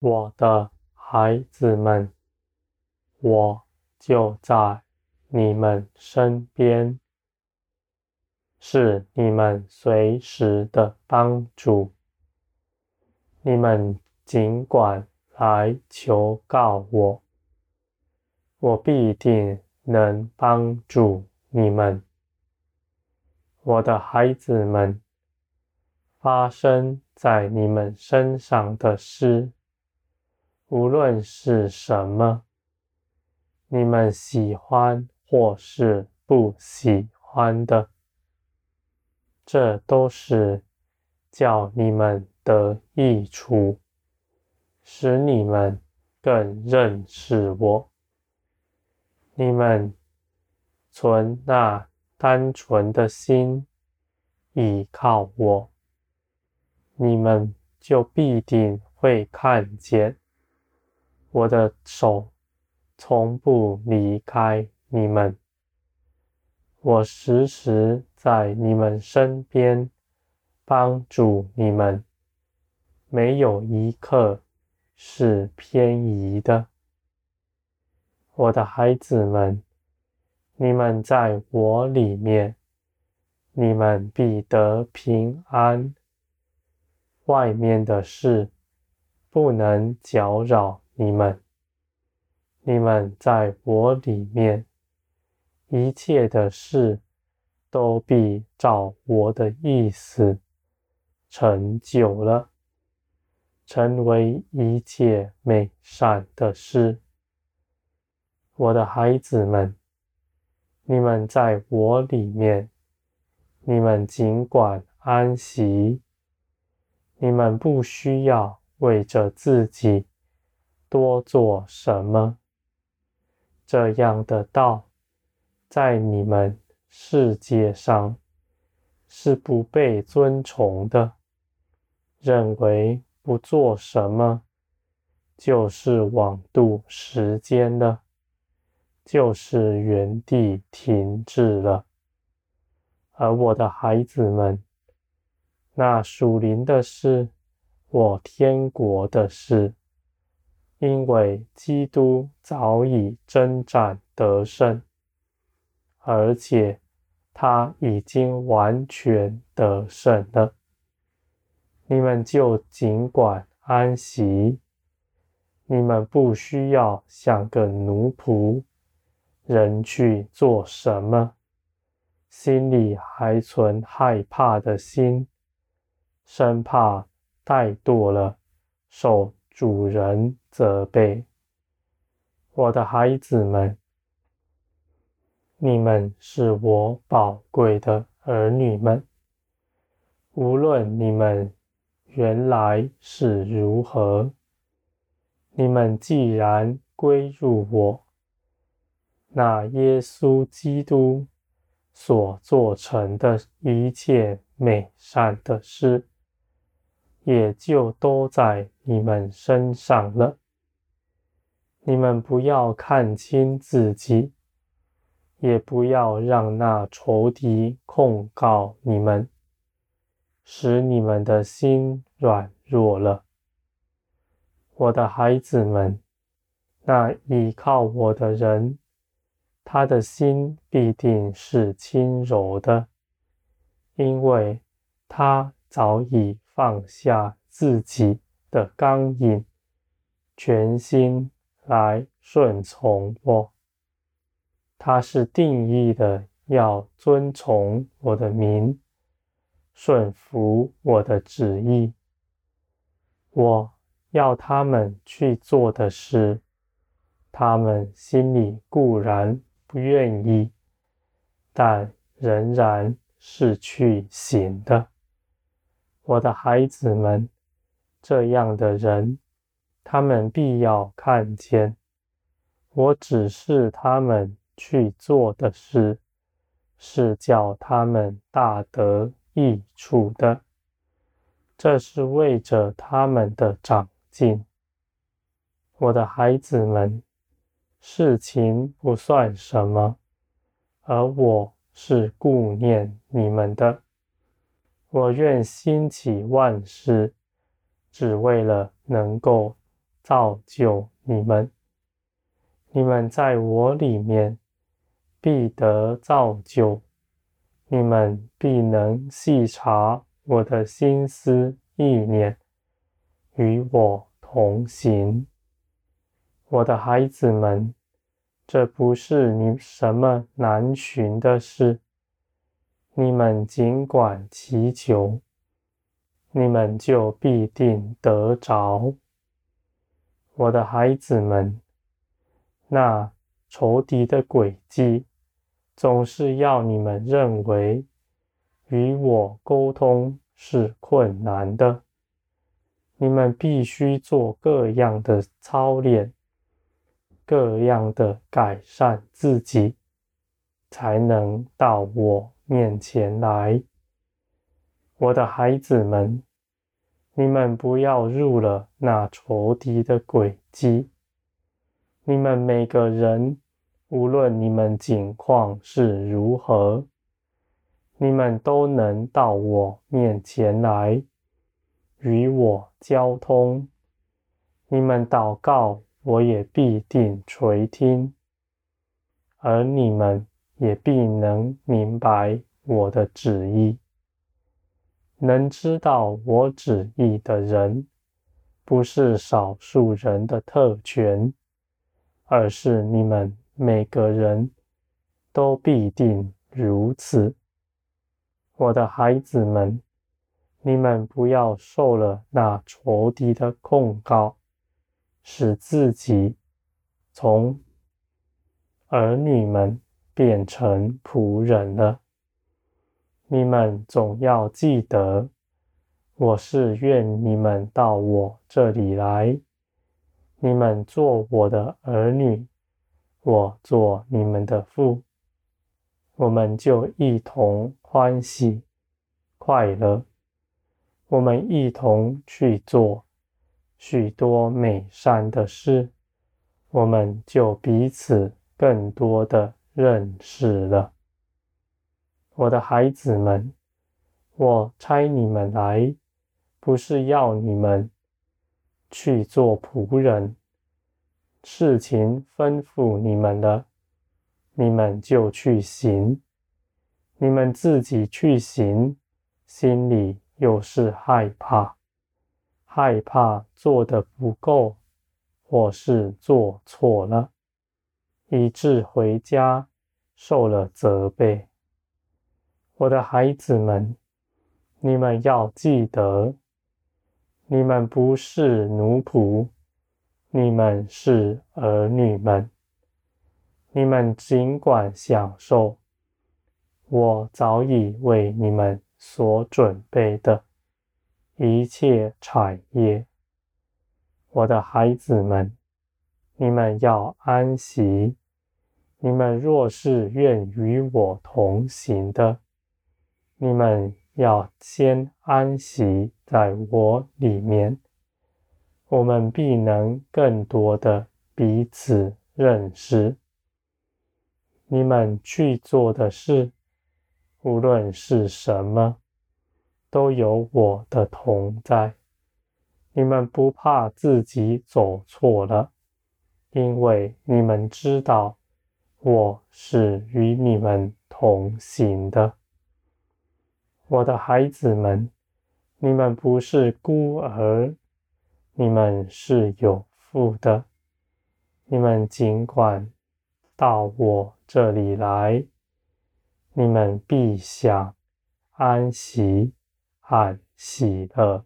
我的孩子们，我就在你们身边，是你们随时的帮助。你们尽管来求告我，我必定能帮助你们。我的孩子们，发生在你们身上的事，无论是什么，你们喜欢或是不喜欢的，这都是叫你们得益处，使你们更认识我。你们存那单纯的心，倚靠我，你们就必定会看见。我的手从不离开你们，我时时在你们身边帮助你们，没有一刻是偏移的。我的孩子们，你们在我里面，你们必得平安。外面的事不能搅扰。你们，你们在我里面，一切的事都必照我的意思成就了，成为一切美善的事。我的孩子们，你们在我里面，你们尽管安息，你们不需要为着自己。多做什么？这样的道，在你们世界上是不被尊崇的。认为不做什么，就是枉度时间了，就是原地停滞了。而我的孩子们，那属灵的事，我天国的事。因为基督早已征战得胜，而且他已经完全得胜了，你们就尽管安息。你们不需要像个奴仆，人去做什么，心里还存害怕的心，生怕怠惰了，受主人责备。我的孩子们，你们是我宝贵的儿女们。无论你们原来是如何，你们既然归入我，那耶稣基督所做成的一切美善的事，也就都在你们身上了。你们不要看轻自己，也不要让那仇敌控告你们，使你们的心软弱了。我的孩子们，那倚靠我的人，他的心必定是轻柔的，因为他早已放下自己的刚硬，全心。来顺从我，他是定义的要遵从我的名，顺服我的旨意。我要他们去做的事，他们心里固然不愿意，但仍然是去行的。我的孩子们，这样的人。他们必要看见，我指示他们去做的事，是叫他们大得益处的。这是为着他们的长进。我的孩子们，事情不算什么，而我是顾念你们的。我愿兴起万事，只为了能够。造就你们。你们在我里面必得造就，你们必能细察我的心思意念，与我同行。我的孩子们，这不是你什么难寻的事，你们尽管祈求，你们就必定得着。我的孩子们。那仇敌的诡计，总是要你们认为与我沟通是困难的。你们必须做各样的操练，各样的改善自己，才能到我面前来。我的孩子们，你们不要入了那仇敌的诡计。你们每个人，无论你们境况是如何，你们都能到我面前来，与我交通。你们祷告，我也必定垂听，而你们也必能明白我的旨意。能知道我旨意的人，不是少数人的特权。而是你们每个人都必定如此，我的孩子们，你们不要受了那仇敌的控告，使自己从儿女们变成仆人了。你们总要记得，我是愿你们到我这里来。你们做我的儿女，我做你们的父，我们就一同欢喜快乐。我们一同去做许多美善的事，我们就彼此更多的认识了。我的孩子们，我差你们来，不是要你们。去做仆人，事情吩咐你们了，你们就去行。你们自己去行，心里又是害怕，害怕做的不够，或是做错了，以致回家受了责备。我的孩子们，你们要记得。你们不是奴仆，你们是儿女们。你们尽管享受我早已为你们所准备的一切产业。我的孩子们，你们要安息。你们若是愿与我同行的，你们。要先安息在我里面，我们必能更多的彼此认识。你们去做的事，无论是什么，都有我的同在。你们不怕自己走错了，因为你们知道我是与你们同行的。我的孩子们，你们不是孤儿，你们是有父的。你们尽管到我这里来，你们必享安息和喜乐。